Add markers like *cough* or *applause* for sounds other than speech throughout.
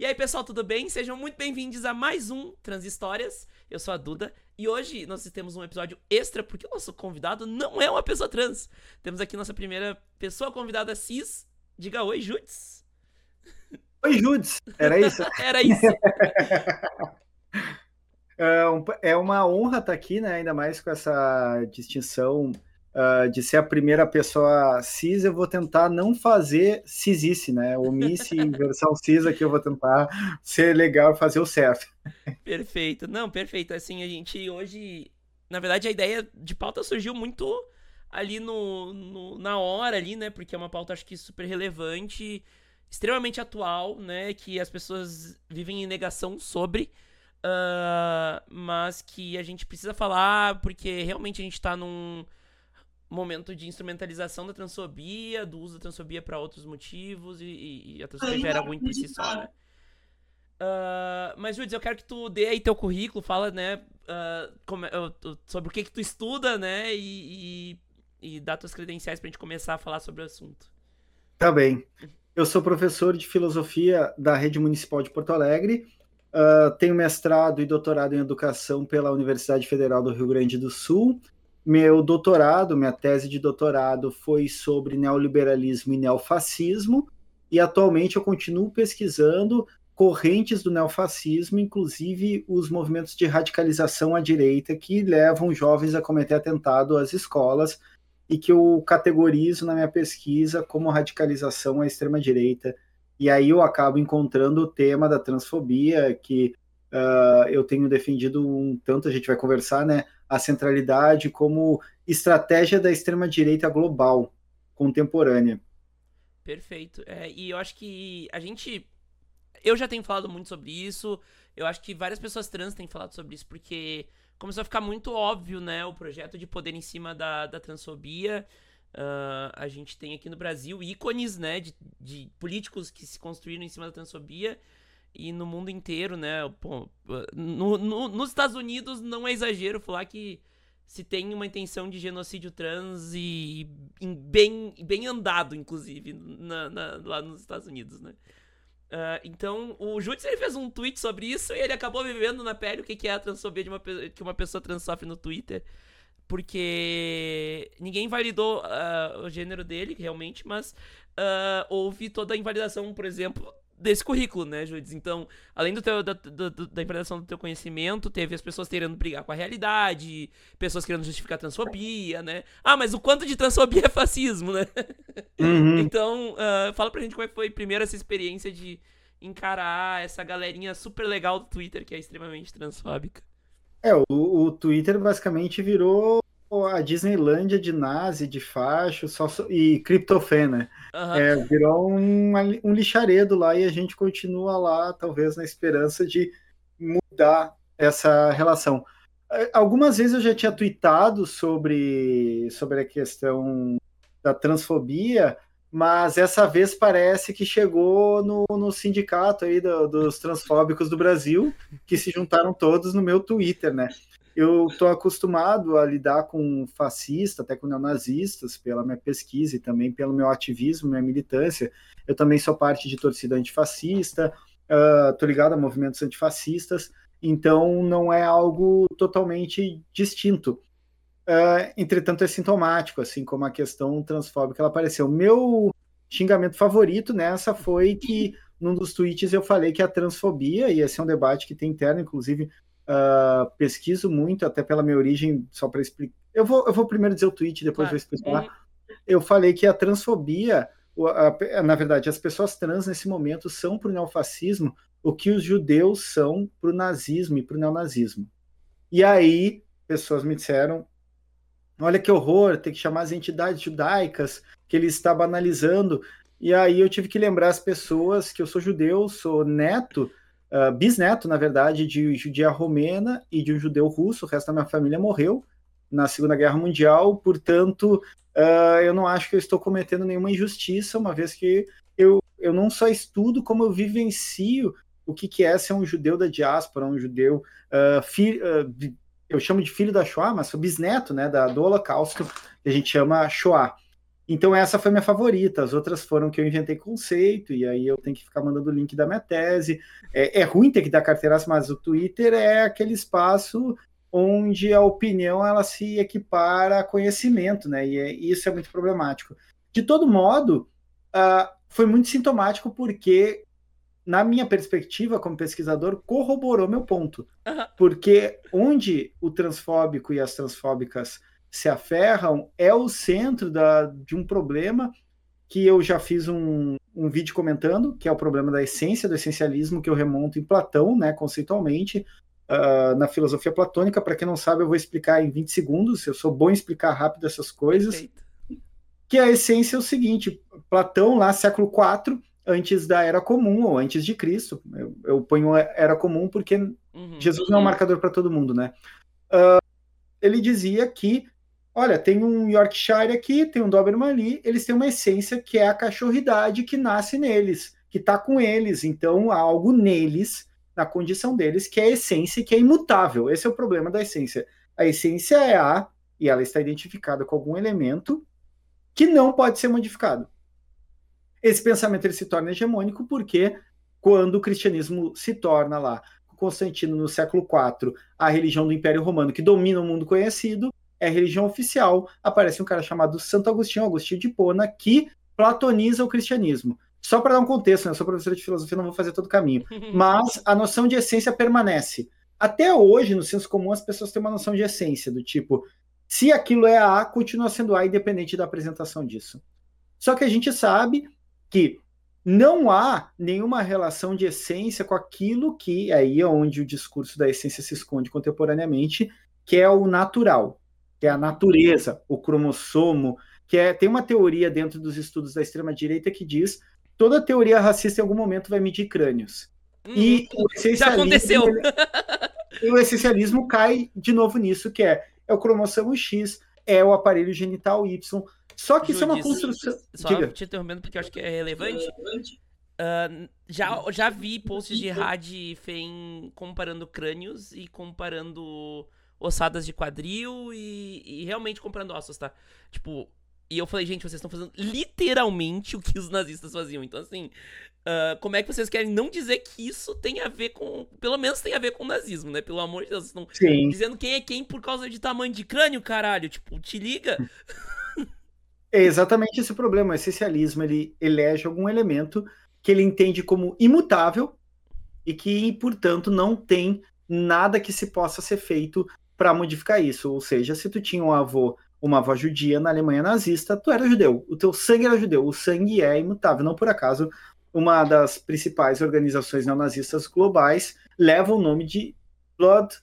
E aí, pessoal, tudo bem? Sejam muito bem-vindos a mais um Transhistórias. Eu sou a Duda e hoje nós temos um episódio extra porque o nosso convidado não é uma pessoa trans. Temos aqui nossa primeira pessoa convidada cis. Diga oi, Judes. *laughs* Oi, Judes. Era isso? *laughs* Era isso. *laughs* é uma honra estar aqui, né? Ainda mais com essa distinção uh, de ser a primeira pessoa cis, eu vou tentar não fazer cisice, né? Omisse em *laughs* versão cis aqui, eu vou tentar ser legal e fazer o certo. Perfeito. Não, perfeito. Assim, a gente hoje. Na verdade, a ideia de pauta surgiu muito ali no, no, na hora ali, né? Porque é uma pauta acho que super relevante, extremamente atual, né? Que as pessoas vivem em negação sobre. Uh, mas que a gente precisa falar porque realmente a gente tá num, momento de instrumentalização da transfobia, do uso da transfobia para outros motivos, e, e a transfobia era ruim por si só, né? Uh, mas, Júlio, eu quero que tu dê aí teu currículo, fala, né, uh, como, uh, sobre o que que tu estuda, né, e, e, e dá tuas credenciais pra gente começar a falar sobre o assunto. Tá bem. Eu sou professor de filosofia da Rede Municipal de Porto Alegre, uh, tenho mestrado e doutorado em educação pela Universidade Federal do Rio Grande do Sul, meu doutorado, minha tese de doutorado foi sobre neoliberalismo e neofascismo, e atualmente eu continuo pesquisando correntes do neofascismo, inclusive os movimentos de radicalização à direita que levam jovens a cometer atentado às escolas e que eu categorizo na minha pesquisa como radicalização à extrema direita. E aí eu acabo encontrando o tema da transfobia que uh, eu tenho defendido um tanto, a gente vai conversar, né? A centralidade como estratégia da extrema-direita global contemporânea. Perfeito. É, e eu acho que a gente. Eu já tenho falado muito sobre isso. Eu acho que várias pessoas trans têm falado sobre isso, porque começou a ficar muito óbvio, né? O projeto de poder em cima da, da transfobia. Uh, a gente tem aqui no Brasil ícones, né? De, de políticos que se construíram em cima da transfobia e no mundo inteiro, né? Pô, no, no, nos Estados Unidos não é exagero falar que se tem uma intenção de genocídio trans e, e bem, bem andado, inclusive, na, na, lá nos Estados Unidos, né? Uh, então, o Jutsu ele fez um tweet sobre isso e ele acabou vivendo na pele o que, que é a transfobia de uma, que uma pessoa trans sofre no Twitter. Porque ninguém validou uh, o gênero dele, realmente, mas uh, houve toda a invalidação, por exemplo, desse currículo, né, Judes? Então, além do teu, da, da, da implementação do teu conhecimento, teve as pessoas querendo brigar com a realidade, pessoas querendo justificar a transfobia, né? Ah, mas o quanto de transfobia *laughs* é fascismo, né? Uhum. então, uh, fala pra gente como é que foi primeiro essa experiência de encarar essa galerinha super legal do Twitter que é extremamente transfóbica. É, o, o Twitter basicamente virou a Disneylândia de nazi, de facho só, e criptofé, né? Uhum. É, virou um, um lixaredo lá e a gente continua lá, talvez na esperança de mudar essa relação. É, algumas vezes eu já tinha tweetado sobre, sobre a questão da transfobia, mas essa vez parece que chegou no, no sindicato aí do, dos transfóbicos do Brasil, que se juntaram todos no meu Twitter, né? Eu estou acostumado a lidar com fascista, até com neonazistas, pela minha pesquisa e também pelo meu ativismo, minha militância. Eu também sou parte de torcida antifascista, estou uh, ligado a movimentos antifascistas, então não é algo totalmente distinto. Uh, entretanto, é sintomático, assim como a questão transfóbica ela apareceu. Meu xingamento favorito nessa foi que num dos tweets eu falei que a transfobia, e esse é um debate que tem interno, inclusive Uh, pesquiso muito, até pela minha origem, só para explicar. Eu vou, eu vou primeiro dizer o tweet, depois claro. vou explicar. É. Eu falei que a transfobia, a, a, na verdade, as pessoas trans nesse momento são para o neofascismo o que os judeus são para o nazismo e para o neonazismo. E aí, pessoas me disseram: olha que horror, tem que chamar as entidades judaicas, que ele está banalizando. E aí eu tive que lembrar as pessoas que eu sou judeu, sou neto uh, bisneto, na verdade, de judia romena e de um judeu russo. O resto da minha família morreu na Segunda Guerra Mundial, portanto, uh, eu não acho que eu estou cometendo nenhuma injustiça, uma vez que eu, eu não só estudo, como eu vivencio o que, que é ser um judeu da diáspora, um judeu, uh, fi, eu chamo de filho da Shoah, mas sou bisneto né, da, do Holocausto, que a gente chama Shoah. Então essa foi minha favorita, as outras foram que eu inventei conceito, e aí eu tenho que ficar mandando o link da minha tese. É, é ruim ter que dar carteiraço, mas o Twitter é aquele espaço onde a opinião ela se equipara a conhecimento, né? E, é, isso é muito problemático. De todo modo, uh, foi muito sintomático porque, na minha perspectiva como pesquisador, corroborou meu ponto. Uhum. Porque onde o transfóbico e as transfóbicas se aferram é o centro da, de um problema que eu já fiz um, um vídeo comentando, que é o problema da essência, do essencialismo, que eu remonto em Platão, né, conceitualmente, uh, na filosofia platônica. Para quem não sabe, eu vou explicar em 20 segundos, eu sou bom em explicar rápido essas coisas. Perfeito. Que a essência é o seguinte: Platão, lá, século IV, antes da Era Comum, ou antes de Cristo, eu, eu ponho Era Comum porque uhum. Jesus não é um marcador para todo mundo, né? Uh, ele dizia que Olha, tem um Yorkshire aqui, tem um Doberman ali, eles têm uma essência que é a cachorridade que nasce neles, que está com eles. Então, há algo neles, na condição deles, que é a essência que é imutável. Esse é o problema da essência. A essência é A, e ela está identificada com algum elemento que não pode ser modificado. Esse pensamento ele se torna hegemônico porque quando o cristianismo se torna lá, Constantino no século IV, a religião do Império Romano que domina o mundo conhecido, é religião oficial, aparece um cara chamado Santo Agostinho, Agostinho de Pona, que platoniza o cristianismo. Só para dar um contexto, né? eu sou professor de filosofia, não vou fazer todo o caminho. *laughs* Mas a noção de essência permanece. Até hoje, no senso comum, as pessoas têm uma noção de essência, do tipo, se aquilo é A, continua sendo A, independente da apresentação disso. Só que a gente sabe que não há nenhuma relação de essência com aquilo que, aí é onde o discurso da essência se esconde contemporaneamente, que é o natural que é a natureza, o cromossomo, que é, tem uma teoria dentro dos estudos da extrema-direita que diz toda teoria racista em algum momento vai medir crânios. Hum, e o já aconteceu. *laughs* e o essencialismo cai de novo nisso, que é, é o cromossomo X, é o aparelho genital Y. Só que isso é uma construção. Só Diga. te interrompendo porque eu acho que é relevante. Uh, já, já vi posts de Had Fen comparando crânios e comparando ossadas de quadril e, e realmente comprando ossos, tá? Tipo, e eu falei, gente, vocês estão fazendo literalmente o que os nazistas faziam. Então, assim, uh, como é que vocês querem não dizer que isso tem a ver com. Pelo menos tem a ver com o nazismo, né? Pelo amor de Deus, vocês estão Sim. dizendo quem é quem por causa de tamanho de crânio, caralho. Tipo, te liga. *laughs* É exatamente esse o problema. O essencialismo ele elege algum elemento que ele entende como imutável e que, portanto, não tem nada que se possa ser feito para modificar isso. Ou seja, se tu tinha um avô, uma avó judia na Alemanha nazista, tu era judeu. O teu sangue era judeu. O sangue é imutável. Não por acaso, uma das principais organizações neonazistas globais leva o nome de Blood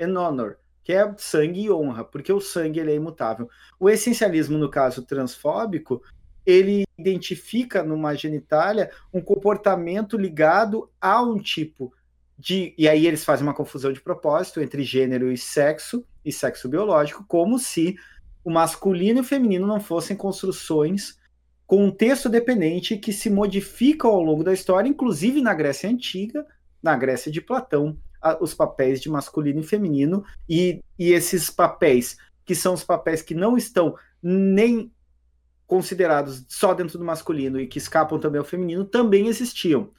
and Honor, que é sangue e honra, porque o sangue ele é imutável. O essencialismo, no caso transfóbico, ele identifica numa genitália um comportamento ligado a um tipo de, e aí eles fazem uma confusão de propósito entre gênero e sexo e sexo biológico, como se o masculino e o feminino não fossem construções contexto dependente que se modificam ao longo da história, inclusive na Grécia Antiga, na Grécia de Platão, a, os papéis de masculino e feminino, e, e esses papéis, que são os papéis que não estão nem considerados só dentro do masculino e que escapam também ao feminino, também existiam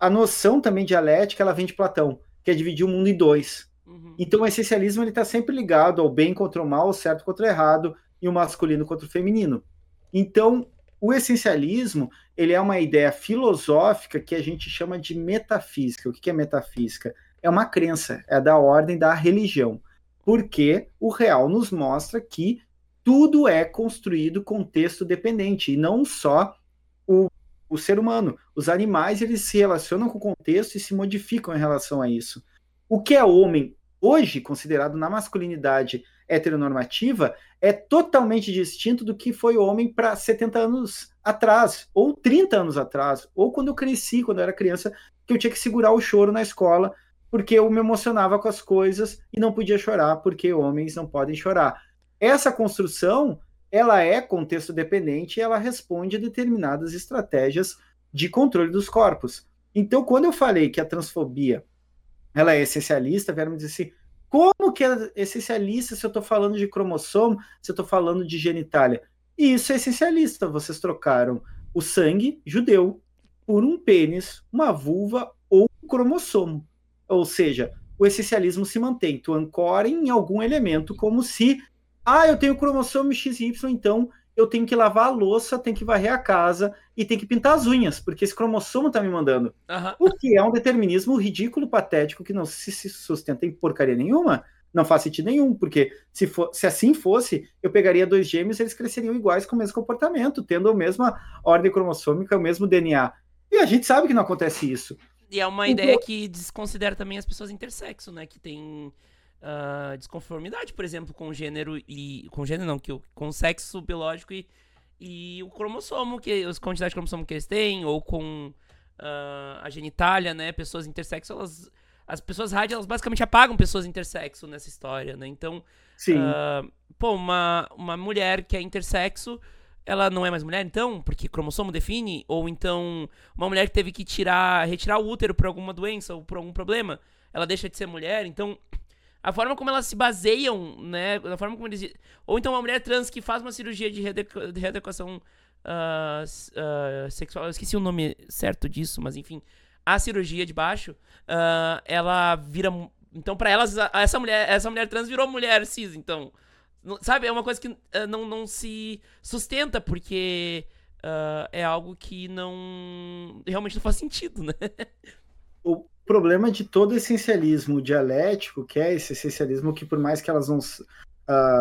a noção também dialética ela vem de Platão, que é dividir o mundo em dois. Uhum. Então o essencialismo ele está sempre ligado ao bem contra o mal, o certo contra o errado e o masculino contra o feminino. Então o essencialismo ele é uma ideia filosófica que a gente chama de metafísica. O que é metafísica? É uma crença, é da ordem da religião, porque o real nos mostra que tudo é construído contexto dependente e não só o o ser humano. Os animais eles se relacionam com o contexto e se modificam em relação a isso. O que é homem hoje, considerado na masculinidade heteronormativa, é totalmente distinto do que foi homem para 70 anos atrás, ou 30 anos atrás, ou quando eu cresci, quando eu era criança, que eu tinha que segurar o choro na escola, porque eu me emocionava com as coisas e não podia chorar, porque homens não podem chorar. Essa construção ela é contexto dependente e ela responde a determinadas estratégias de controle dos corpos. Então, quando eu falei que a transfobia ela é essencialista, vieram me dizer assim, como que é essencialista se eu estou falando de cromossomo, se eu estou falando de genitália? E isso é essencialista. Vocês trocaram o sangue judeu por um pênis, uma vulva ou um cromossomo. Ou seja, o essencialismo se mantém. Tu ancora em algum elemento, como se, ah, eu tenho cromossomo XY, então eu tenho que lavar a louça, tenho que varrer a casa e tenho que pintar as unhas, porque esse cromossomo tá me mandando. Uhum. O que é um determinismo ridículo, patético, que não se sustenta em porcaria nenhuma não faz sentido nenhum, porque se, for, se assim fosse, eu pegaria dois gêmeos eles cresceriam iguais com o mesmo comportamento, tendo a mesma ordem cromossômica, o mesmo DNA. E a gente sabe que não acontece isso. E é uma então... ideia que desconsidera também as pessoas intersexo, né? Que tem uh, desconformidade, por exemplo, com gênero e. Com gênero não, que, com o sexo biológico e, e o cromossomo, que, as quantidades de cromossomo que eles têm, ou com uh, a genitália, né? Pessoas intersexo, elas as pessoas rádio, elas basicamente apagam pessoas intersexo nessa história, né? Então, Sim. Uh, pô, uma, uma mulher que é intersexo, ela não é mais mulher, então? Porque cromossomo define? Ou então, uma mulher que teve que tirar, retirar o útero por alguma doença ou por algum problema, ela deixa de ser mulher? Então, a forma como elas se baseiam, né? A forma como eles... Ou então uma mulher trans que faz uma cirurgia de, readequ... de readequação uh, uh, sexual. Eu esqueci o nome certo disso, mas enfim a cirurgia de baixo, uh, ela vira. Então, para elas, essa mulher, essa mulher trans virou mulher cis, então. Sabe, é uma coisa que não, não se sustenta, porque é algo que não. realmente não faz sentido, né? Problema de todo essencialismo dialético, que é esse essencialismo que, por mais que elas não.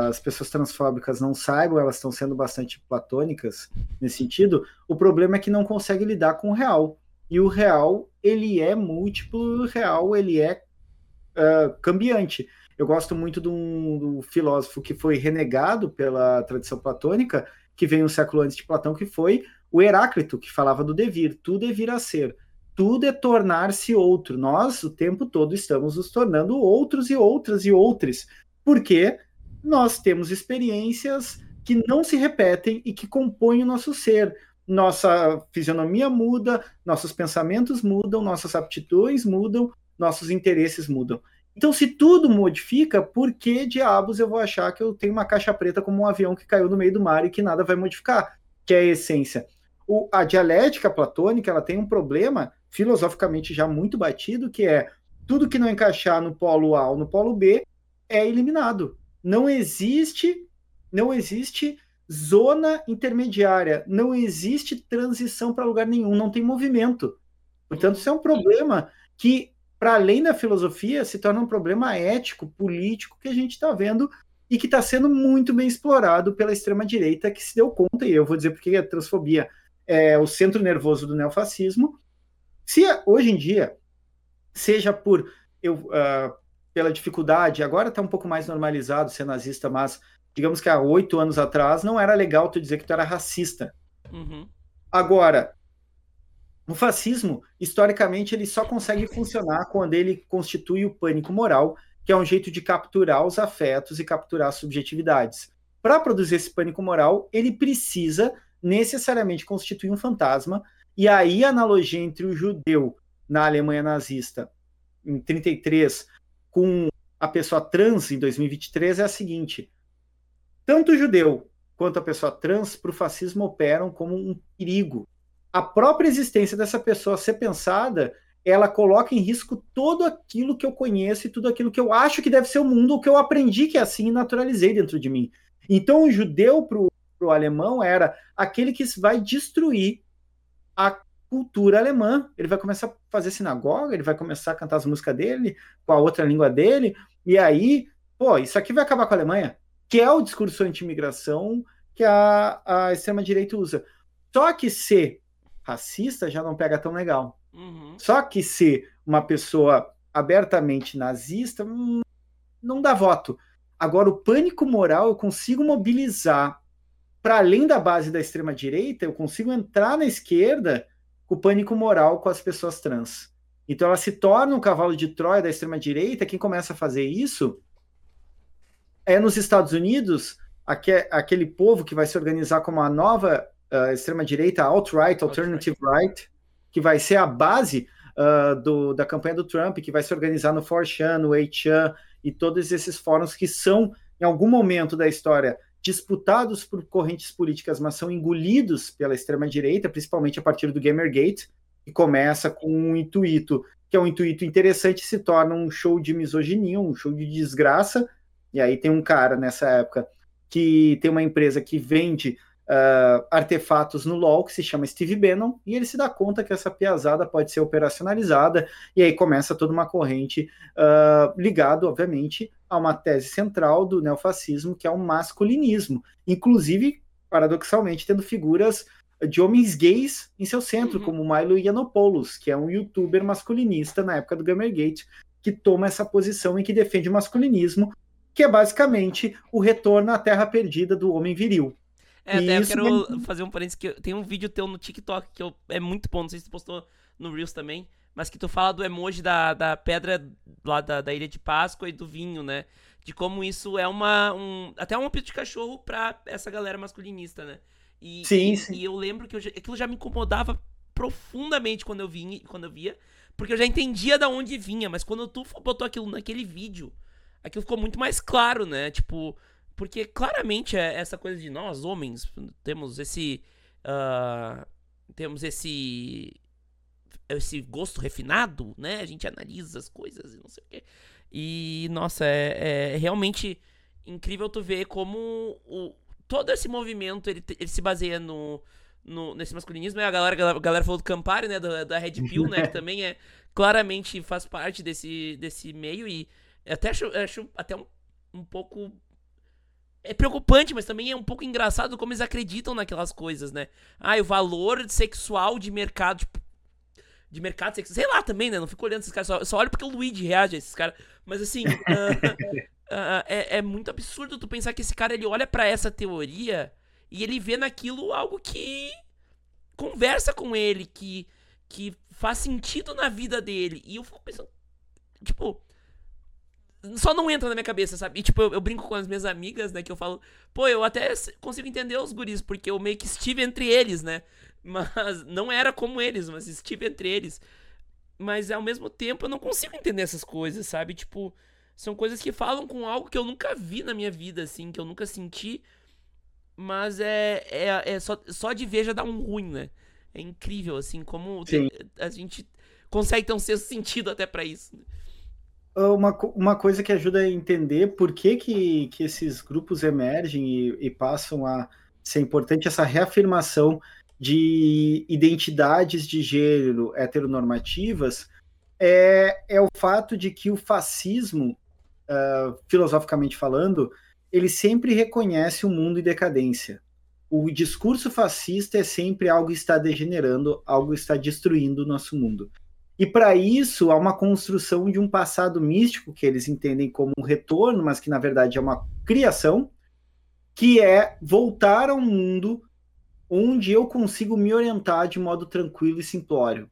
as pessoas transfóbicas não saibam, elas estão sendo bastante platônicas nesse sentido. O problema é que não consegue lidar com o real. E o real, ele é múltiplo, o real, ele é uh, cambiante. Eu gosto muito de um, do filósofo que foi renegado pela tradição platônica, que veio um século antes de Platão, que foi o Heráclito, que falava do devir, tudo é vir a ser, tudo é tornar-se outro. Nós, o tempo todo, estamos nos tornando outros e outras e outros, porque nós temos experiências que não se repetem e que compõem o nosso ser nossa fisionomia muda, nossos pensamentos mudam, nossas aptidões mudam, nossos interesses mudam. Então, se tudo modifica, por que diabos eu vou achar que eu tenho uma caixa preta como um avião que caiu no meio do mar e que nada vai modificar? Que é a essência. O, a dialética platônica ela tem um problema filosoficamente já muito batido, que é tudo que não encaixar no polo A ou no polo B é eliminado. Não existe, não existe zona intermediária. Não existe transição para lugar nenhum, não tem movimento. Portanto, isso é um problema que, para além da filosofia, se torna um problema ético, político, que a gente está vendo e que está sendo muito bem explorado pela extrema-direita, que se deu conta, e eu vou dizer porque a transfobia é o centro nervoso do neofascismo. Se hoje em dia, seja por eu, uh, pela dificuldade, agora está um pouco mais normalizado ser nazista, mas digamos que há oito anos atrás, não era legal tu dizer que tu era racista. Uhum. Agora, o fascismo, historicamente, ele só consegue funcionar quando ele constitui o pânico moral, que é um jeito de capturar os afetos e capturar as subjetividades. Para produzir esse pânico moral, ele precisa necessariamente constituir um fantasma, e aí a analogia entre o judeu na Alemanha nazista em 33 com a pessoa trans em 2023 é a seguinte: tanto o judeu quanto a pessoa trans para o fascismo operam como um perigo. A própria existência dessa pessoa ser pensada, ela coloca em risco todo aquilo que eu conheço e tudo aquilo que eu acho que deve ser o mundo, o que eu aprendi que é assim e naturalizei dentro de mim. Então o judeu para o alemão era aquele que vai destruir a cultura alemã. Ele vai começar a fazer sinagoga, ele vai começar a cantar as músicas dele com a outra língua dele, e aí, pô, isso aqui vai acabar com a Alemanha que é o discurso anti-imigração que a, a extrema-direita usa. Só que ser racista já não pega tão legal. Uhum. Só que ser uma pessoa abertamente nazista hum, não dá voto. Agora, o pânico moral eu consigo mobilizar para além da base da extrema-direita, eu consigo entrar na esquerda com o pânico moral com as pessoas trans. Então ela se torna um cavalo de Troia da extrema-direita. Quem começa a fazer isso é nos Estados Unidos, aquele povo que vai se organizar como a nova uh, extrema-direita, alt-right, alternative right, que vai ser a base uh, do, da campanha do Trump, que vai se organizar no 4chan, no 8chan e todos esses fóruns que são, em algum momento da história, disputados por correntes políticas, mas são engolidos pela extrema-direita, principalmente a partir do Gamergate, que começa com um intuito, que é um intuito interessante, se torna um show de misoginia, um show de desgraça. E aí tem um cara nessa época que tem uma empresa que vende uh, artefatos no LoL, que se chama Steve Bannon, e ele se dá conta que essa piazada pode ser operacionalizada, e aí começa toda uma corrente uh, ligado, obviamente, a uma tese central do neofascismo, que é o masculinismo. Inclusive, paradoxalmente, tendo figuras de homens gays em seu centro, uhum. como Milo Yiannopoulos, que é um youtuber masculinista na época do Gamergate, que toma essa posição em que defende o masculinismo, que é basicamente o retorno à terra perdida do homem viril. É, até eu quero é... fazer um parênteses que tem um vídeo teu no TikTok que eu, é muito bom, não sei se tu postou no Reels também, mas que tu fala do emoji da, da pedra lá da, da Ilha de Páscoa e do vinho, né? De como isso é uma. Um, até um apito de cachorro pra essa galera masculinista, né? E, sim, e, sim. e eu lembro que eu, aquilo já me incomodava profundamente quando eu vinha, quando eu via, porque eu já entendia da onde vinha, mas quando tu botou aquilo naquele vídeo, aquilo ficou muito mais claro, né? Tipo, porque claramente é essa coisa de nós, homens, temos esse. Uh, temos esse. Esse gosto refinado, né? A gente analisa as coisas e não sei o quê. E, nossa, é, é realmente incrível tu ver como o, todo esse movimento ele, ele se baseia no, no, nesse masculinismo. A galera, a galera falou do Campari, né? Da, da Red Pill, né? Que *laughs* também é claramente faz parte desse, desse meio. E até acho, acho até um, um pouco é preocupante, mas também é um pouco engraçado como eles acreditam naquelas coisas, né? Ah, o valor sexual de mercado, tipo, de mercado sexual, sei lá também, né? Não fico olhando esses caras, só, só olho porque o Luigi reage a esses caras. Mas assim, uh, *laughs* uh, é, é, muito absurdo tu pensar que esse cara ele olha para essa teoria e ele vê naquilo algo que conversa com ele, que, que faz sentido na vida dele. E eu fico pensando, tipo, só não entra na minha cabeça, sabe? E, tipo, eu, eu, brinco com as minhas amigas, né? Que eu falo, pô, eu até consigo entender os guris, porque eu meio que estive entre eles, né? Mas não era como eles, mas estive entre eles. Mas ao mesmo tempo eu não consigo entender essas coisas, sabe? Tipo, são coisas que falam com algo que eu nunca vi na minha vida, assim, que eu nunca senti. Mas é, é, é só, só de ver já dá um ruim, né? É incrível, assim, como Sim. a gente consegue ter um sexto sentido até para isso. Né? uma, uma coisa que ajuda a entender por que, que, que esses grupos emergem e, e passam a ser importante essa reafirmação de identidades de gênero heteronormativas é, é o fato de que o fascismo, uh, filosoficamente falando, ele sempre reconhece o mundo em decadência. O discurso fascista é sempre algo está degenerando, algo está destruindo o nosso mundo. E para isso há uma construção de um passado místico que eles entendem como um retorno, mas que na verdade é uma criação, que é voltar a um mundo onde eu consigo me orientar de modo tranquilo e simplório.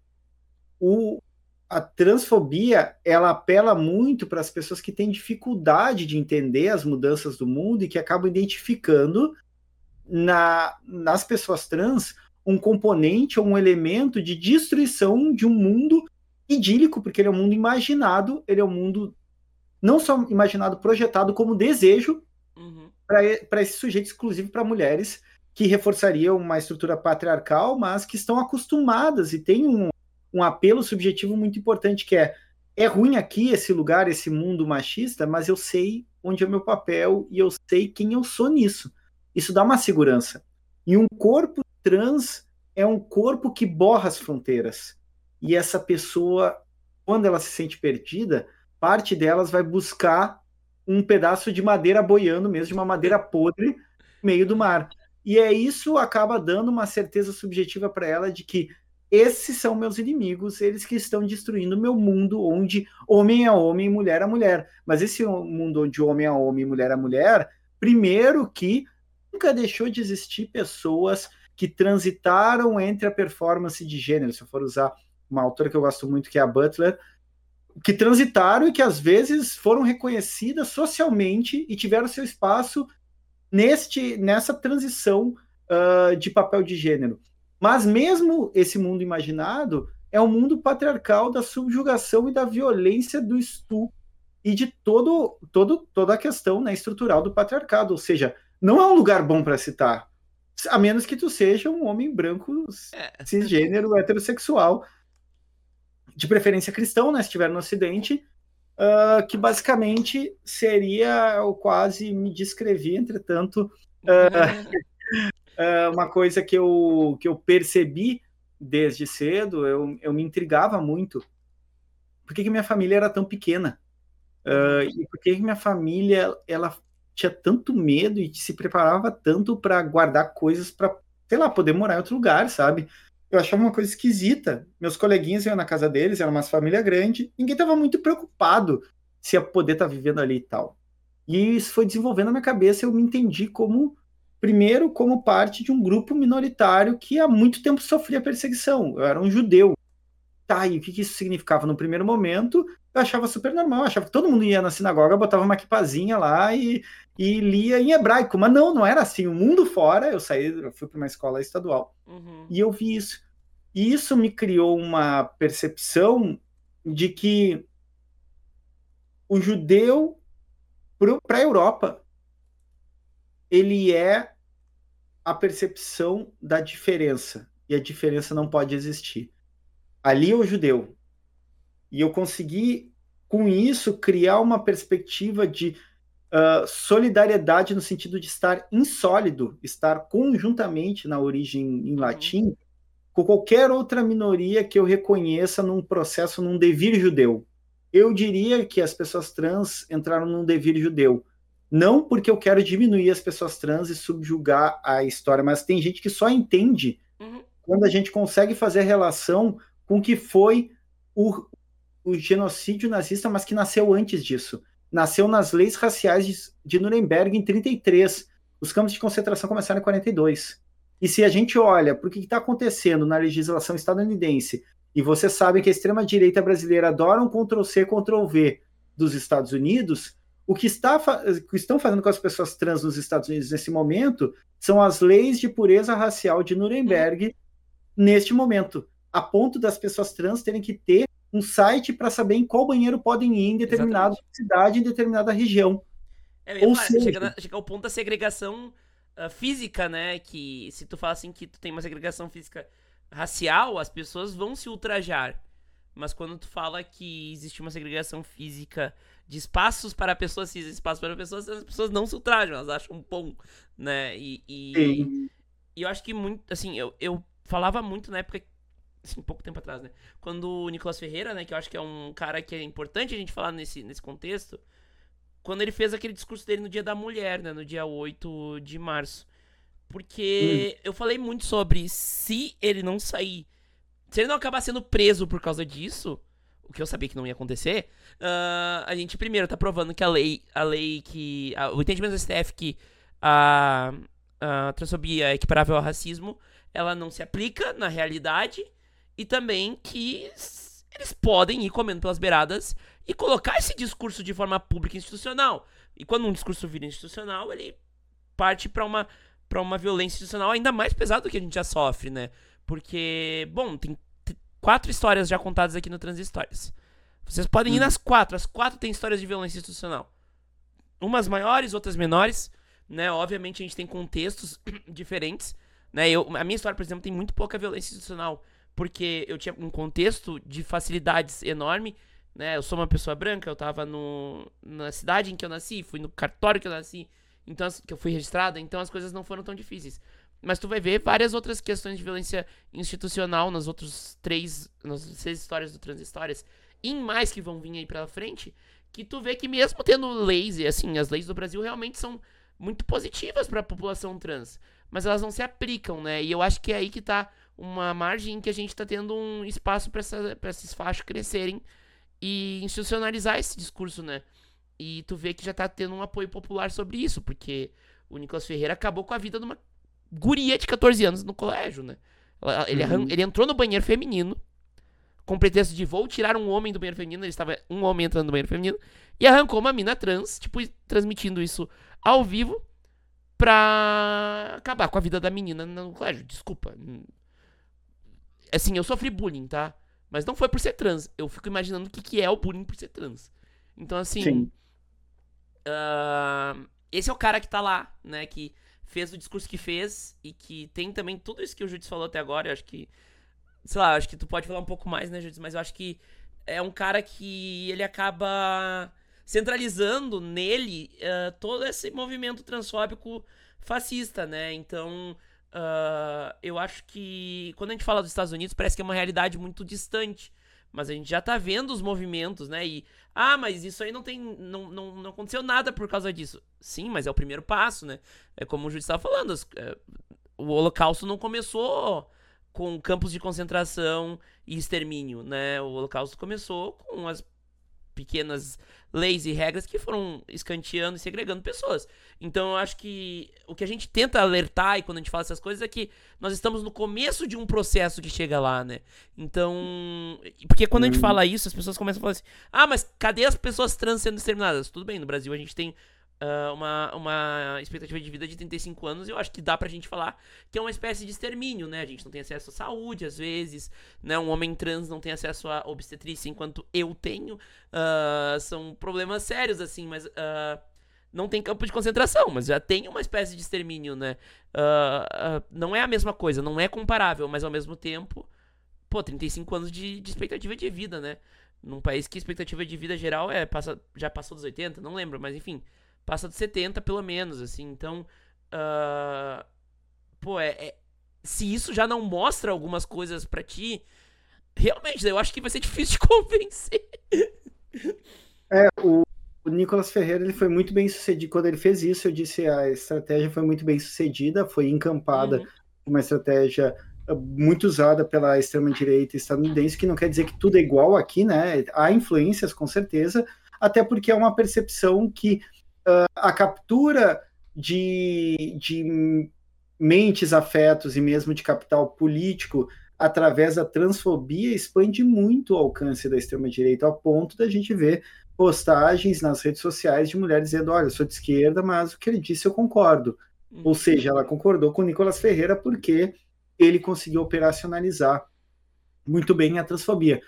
O, a transfobia ela apela muito para as pessoas que têm dificuldade de entender as mudanças do mundo e que acabam identificando na, nas pessoas trans um componente ou um elemento de destruição de um mundo idílico, porque ele é um mundo imaginado, ele é um mundo não só imaginado, projetado como desejo uhum. para esse sujeito exclusivo para mulheres, que reforçaria uma estrutura patriarcal, mas que estão acostumadas e tem um, um apelo subjetivo muito importante, que é é ruim aqui esse lugar, esse mundo machista, mas eu sei onde é o meu papel e eu sei quem eu sou nisso. Isso dá uma segurança. E um corpo trans é um corpo que borra as fronteiras e essa pessoa, quando ela se sente perdida, parte delas vai buscar um pedaço de madeira boiando mesmo, de uma madeira podre, no meio do mar. E é isso acaba dando uma certeza subjetiva para ela de que esses são meus inimigos, eles que estão destruindo meu mundo onde homem é homem, mulher é mulher. Mas esse mundo onde homem é homem, mulher é mulher, primeiro que nunca deixou de existir pessoas que transitaram entre a performance de gênero, se eu for usar uma autora que eu gosto muito, que é a Butler, que transitaram e que às vezes foram reconhecidas socialmente e tiveram seu espaço neste nessa transição uh, de papel de gênero. Mas mesmo esse mundo imaginado é um mundo patriarcal da subjugação e da violência do estupro e de todo, todo, toda a questão né, estrutural do patriarcado, ou seja, não é um lugar bom para citar. A menos que tu seja um homem branco, é. cisgênero, heterossexual, de preferência cristão, né? Se estiver no Ocidente, uh, que basicamente seria o quase me descrevi, entretanto, uh, *laughs* uma coisa que eu, que eu percebi desde cedo, eu, eu me intrigava muito. Por que, que minha família era tão pequena? E por que, que minha família ela tinha tanto medo e se preparava tanto para guardar coisas para, sei lá, poder morar em outro lugar, sabe? Eu achava uma coisa esquisita. Meus coleguinhas iam na casa deles, era uma família grande, ninguém estava muito preocupado se ia poder estar tá vivendo ali e tal. E isso foi desenvolvendo na minha cabeça, eu me entendi como primeiro como parte de um grupo minoritário que há muito tempo sofria perseguição. Eu era um judeu. Tá, e o que, isso significava no primeiro momento? Eu achava super normal, achava que todo mundo ia na sinagoga, botava uma equipazinha lá e, e lia em hebraico. Mas não, não era assim. O mundo fora, eu saí, eu fui para uma escola estadual uhum. e eu vi isso. E isso me criou uma percepção de que o judeu para a Europa ele é a percepção da diferença. E a diferença não pode existir. Ali é o judeu. E eu consegui, com isso, criar uma perspectiva de uh, solidariedade no sentido de estar insólido, estar conjuntamente na origem em uhum. latim, com qualquer outra minoria que eu reconheça num processo, num devir judeu. Eu diria que as pessoas trans entraram num devir judeu não porque eu quero diminuir as pessoas trans e subjugar a história, mas tem gente que só entende uhum. quando a gente consegue fazer a relação com o que foi o, o genocídio nazista, mas que nasceu antes disso. Nasceu nas leis raciais de, de Nuremberg em 33. Os campos de concentração começaram em 42. E se a gente olha para o que está acontecendo na legislação estadunidense, e vocês sabem que a extrema-direita brasileira adora um Ctrl-C, Ctrl-V dos Estados Unidos, o que, está, o que estão fazendo com as pessoas trans nos Estados Unidos nesse momento são as leis de pureza racial de Nuremberg neste momento, a ponto das pessoas trans terem que ter um site para saber em qual banheiro podem ir em determinada Exatamente. cidade, em determinada região. É, Ou seja... chega, na, chega, ao ponto da segregação uh, física, né? Que se tu fala assim que tu tem uma segregação física racial, as pessoas vão se ultrajar. Mas quando tu fala que existe uma segregação física de espaços para pessoas cis, espaços para pessoas, as pessoas não se ultrajam, elas acham bom, né? E, e, e, eu acho que muito, assim, eu, eu falava muito na época, assim, pouco tempo atrás, né? Quando o Nicolas Ferreira, né, que eu acho que é um cara que é importante a gente falar nesse, nesse contexto, quando ele fez aquele discurso dele no Dia da Mulher, né, no dia 8 de março. Porque hum. eu falei muito sobre se ele não sair, se ele não acabar sendo preso por causa disso, o que eu sabia que não ia acontecer, uh, a gente primeiro tá provando que a lei, a lei que. A, o entendimento do STF que a, a transfobia é equiparável ao racismo, ela não se aplica na realidade, e também que eles podem ir comendo pelas beiradas e colocar esse discurso de forma pública e institucional. E quando um discurso vira institucional, ele parte para uma para uma violência institucional ainda mais pesada do que a gente já sofre, né? Porque, bom, tem quatro histórias já contadas aqui no Transhistórias. Vocês podem ir hum. nas quatro. As quatro têm histórias de violência institucional. Umas maiores, outras menores. Né? Obviamente a gente tem contextos *clears throat* diferentes. Né? Eu, a minha história, por exemplo, tem muito pouca violência institucional. Porque eu tinha um contexto de facilidades enorme. Né? Eu sou uma pessoa branca, eu tava no, na cidade em que eu nasci, fui no cartório que eu nasci, então que eu fui registrada, então as coisas não foram tão difíceis. Mas tu vai ver várias outras questões de violência institucional nas outras três, nas seis histórias do Transhistórias, e em mais que vão vir aí pela frente, que tu vê que mesmo tendo leis, e assim, as leis do Brasil realmente são muito positivas para a população trans, mas elas não se aplicam, né? E eu acho que é aí que tá uma margem em que a gente tá tendo um espaço para esses fachos crescerem e institucionalizar esse discurso, né? E tu vê que já tá tendo um apoio popular sobre isso, porque o Nicolas Ferreira acabou com a vida de uma guria de 14 anos no colégio, né? Ele, uhum. ele entrou no banheiro feminino, com pretexto de vou tirar um homem do banheiro feminino, ele estava um homem entrando no banheiro feminino, e arrancou uma mina trans, tipo, transmitindo isso ao vivo pra acabar com a vida da menina no colégio. Desculpa. Assim, eu sofri bullying, tá? Mas não foi por ser trans. Eu fico imaginando o que, que é o bullying por ser trans. Então, assim. Uh, esse é o cara que tá lá, né? Que fez o discurso que fez e que tem também tudo isso que o Judis falou até agora. Eu acho que. Sei lá, acho que tu pode falar um pouco mais, né, Judis? Mas eu acho que é um cara que ele acaba centralizando nele uh, todo esse movimento transfóbico fascista, né? Então, uh, eu acho que quando a gente fala dos Estados Unidos, parece que é uma realidade muito distante. Mas a gente já tá vendo os movimentos, né? E, ah, mas isso aí não tem. Não, não, não aconteceu nada por causa disso. Sim, mas é o primeiro passo, né? É como o Júlio estava falando. As, é, o Holocausto não começou com campos de concentração e extermínio, né? O Holocausto começou com as pequenas leis e regras que foram escanteando e segregando pessoas. Então eu acho que o que a gente tenta alertar e quando a gente fala essas coisas é que nós estamos no começo de um processo que chega lá, né? Então, porque quando a gente uhum. fala isso, as pessoas começam a falar assim: "Ah, mas cadê as pessoas trans sendo exterminadas?" Tudo bem, no Brasil a gente tem uh, uma, uma expectativa de vida de 35 anos, eu acho que dá pra gente falar que é uma espécie de extermínio, né? A gente não tem acesso à saúde, às vezes, né? Um homem trans não tem acesso à obstetrícia enquanto eu tenho. Uh, são problemas sérios, assim, mas. Uh, não tem campo de concentração, mas já tem uma espécie de extermínio, né? Não é a mesma coisa, não é comparável, mas ao mesmo tempo, pô, 35 anos de, de, expectativa de vida, né? Num país que a expectativa de vida geral é passa, já passou dos 80, não lembro, mas enfim, passa dos 70 pelo menos, assim. Então, uh, pô, é, é, se isso já não mostra algumas coisas para ti, realmente, eu acho que vai ser *laughs* difícil de convencer. É, o, o Nicolas Ferreira ele foi muito bem sucedido. Quando ele fez isso, eu disse a estratégia foi muito bem sucedida, foi encampada, uhum. uma estratégia ah, muito usada pela extrema-direita estadunidense, que não quer dizer que tudo é igual aqui, né? Há influências, com certeza, até porque é uma percepção que uh, a captura de, de mentes, afetos e mesmo de capital político através da transfobia expande muito o alcance da extrema-direita, ao ponto da gente ver postagens nas redes sociais de mulheres dizendo: Olha, eu sou de esquerda, mas o que ele disse eu concordo. Uhum. Ou seja, ela concordou com o Nicolas Ferreira porque ele conseguiu operacionalizar muito bem a transfobia.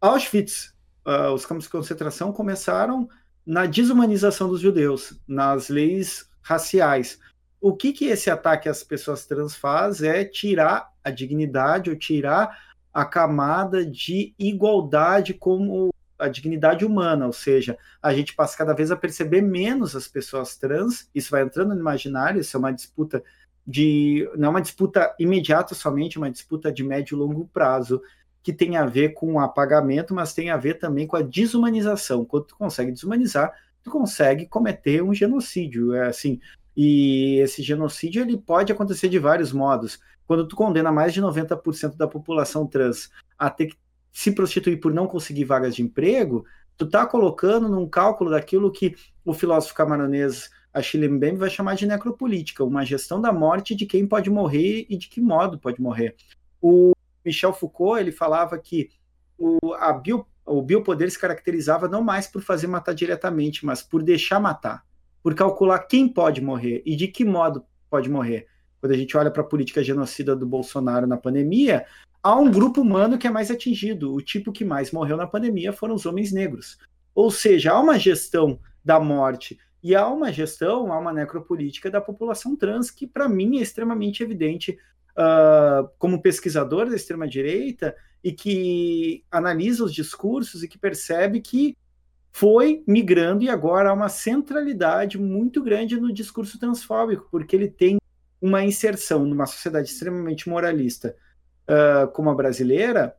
Auschwitz, uh, os campos de concentração começaram na desumanização dos judeus, nas leis raciais. O que, que esse ataque às pessoas trans faz é tirar a dignidade ou tirar a camada de igualdade como a dignidade humana, ou seja, a gente passa cada vez a perceber menos as pessoas trans, isso vai entrando no imaginário, isso é uma disputa de não é uma disputa imediata somente, é uma disputa de médio e longo prazo que tem a ver com o apagamento, mas tem a ver também com a desumanização. Quando tu consegue desumanizar, tu consegue cometer um genocídio, é assim. E esse genocídio ele pode acontecer de vários modos. Quando tu condena mais de 90% da população trans a ter que se prostituir por não conseguir vagas de emprego, tu tá colocando num cálculo daquilo que o filósofo camaronês Achille Mbembe vai chamar de necropolítica, uma gestão da morte de quem pode morrer e de que modo pode morrer. O Michel Foucault ele falava que o, a bio, o biopoder se caracterizava não mais por fazer matar diretamente, mas por deixar matar, por calcular quem pode morrer e de que modo pode morrer. Quando a gente olha para a política genocida do Bolsonaro na pandemia, há um grupo humano que é mais atingido. O tipo que mais morreu na pandemia foram os homens negros. Ou seja, há uma gestão da morte e há uma gestão, há uma necropolítica da população trans que, para mim, é extremamente evidente uh, como pesquisador da extrema-direita e que analisa os discursos e que percebe que foi migrando e agora há uma centralidade muito grande no discurso transfóbico, porque ele tem uma inserção numa sociedade extremamente moralista uh, como a brasileira,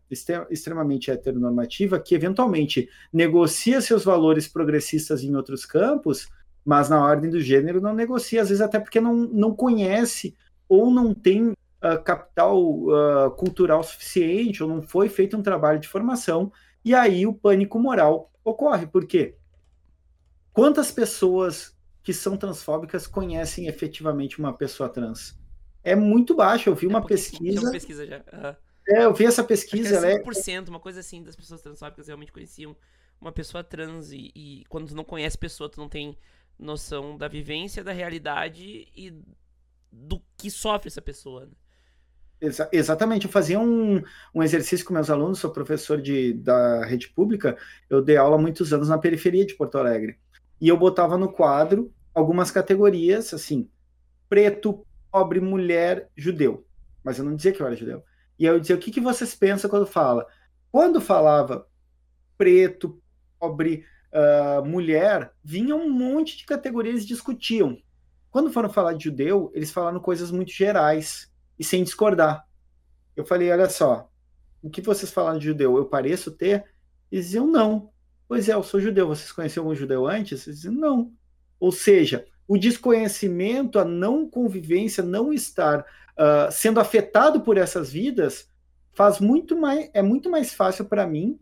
extremamente heteronormativa, que eventualmente negocia seus valores progressistas em outros campos, mas na ordem do gênero não negocia, às vezes até porque não, não conhece ou não tem uh, capital uh, cultural suficiente, ou não foi feito um trabalho de formação, e aí o pânico moral ocorre. Por quê? Quantas pessoas que são transfóbicas conhecem efetivamente uma pessoa trans? É muito baixo. Eu vi uma é pesquisa. Uma pesquisa já. Uhum. É, eu vi essa pesquisa. Acho que 5%, é... uma coisa assim, das pessoas transfóbicas realmente conheciam uma pessoa trans. E, e quando tu não conhece a pessoa, tu não tem noção da vivência, da realidade e do que sofre essa pessoa. Né? Exa exatamente, eu fazia um, um exercício com meus alunos, sou professor de, da rede pública, eu dei aula há muitos anos na periferia de Porto Alegre. E eu botava no quadro algumas categorias, assim, preto, pobre, mulher, judeu. Mas eu não dizia que eu era judeu. E eu dizia, o que, que vocês pensam quando fala? Quando falava preto, pobre, uh, mulher, vinha um monte de categorias e discutiam. Quando foram falar de judeu, eles falaram coisas muito gerais e sem discordar. Eu falei, olha só, o que vocês falaram de judeu, eu pareço ter? Eles diziam, não. Pois é, eu sou judeu. Vocês conheciam algum judeu antes? Eles diziam, não. Ou seja, o desconhecimento, a não convivência, não estar uh, sendo afetado por essas vidas, faz muito mais, é muito mais fácil para mim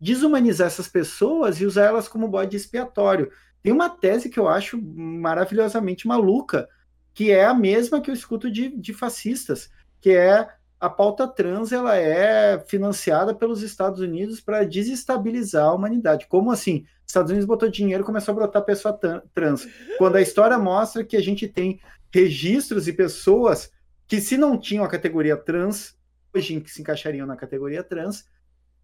desumanizar essas pessoas e usar elas como bode expiatório. Tem uma tese que eu acho maravilhosamente maluca, que é a mesma que eu escuto de, de fascistas, que é a pauta trans ela é financiada pelos Estados Unidos para desestabilizar a humanidade. Como assim? Estados Unidos botou dinheiro e começou a brotar pessoa trans. Quando a história mostra que a gente tem registros e pessoas que, se não tinham a categoria trans, hoje se encaixariam na categoria trans,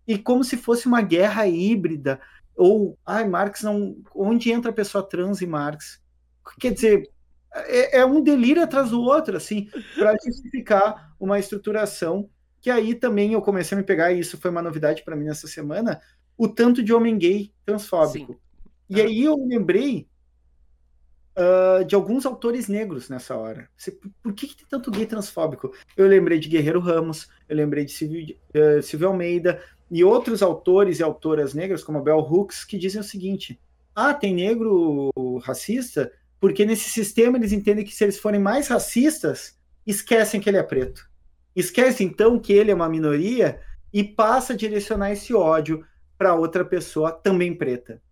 e como se fosse uma guerra híbrida, ou, ai, Marx não. Onde entra a pessoa trans e Marx? Quer dizer, é, é um delírio atrás do outro, assim, para justificar uma estruturação que aí também eu comecei a me pegar, e isso foi uma novidade para mim nessa semana, o tanto de homem gay transfóbico. Sim. E ah. aí eu lembrei uh, de alguns autores negros nessa hora. Por que, que, tem tanto gay transfóbico? Eu lembrei de Guerreiro Ramos, eu lembrei de Silvio, uh, Silvio Almeida e outros autores e autoras negras, como a Bell Hooks, que dizem o seguinte: ah, tem negro racista, porque nesse sistema eles entendem que se eles forem mais racistas, esquecem que ele é preto. Esquecem então que ele é uma minoria e passa a direcionar esse ódio para outra pessoa também preta.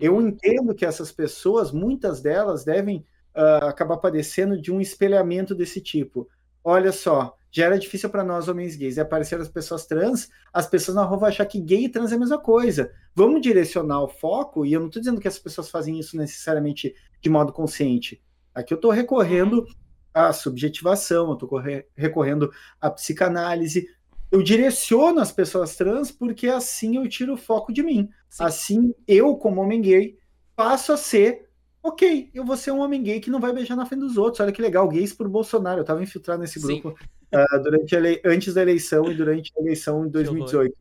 Eu entendo que essas pessoas, muitas delas, devem uh, acabar padecendo de um espelhamento desse tipo. Olha só, já era difícil para nós, homens gays, e aparecer as pessoas trans, as pessoas na rua vão achar que gay e trans é a mesma coisa. Vamos direcionar o foco, e eu não estou dizendo que as pessoas fazem isso necessariamente de modo consciente. Aqui eu estou recorrendo à subjetivação, eu estou recorrendo à psicanálise, eu direciono as pessoas trans porque assim eu tiro o foco de mim. Sim. Assim, eu, como homem gay, passo a ser, ok, eu vou ser um homem gay que não vai beijar na frente dos outros. Olha que legal, gays por Bolsonaro. Eu estava infiltrado nesse grupo uh, durante antes da eleição e durante a eleição em 2018.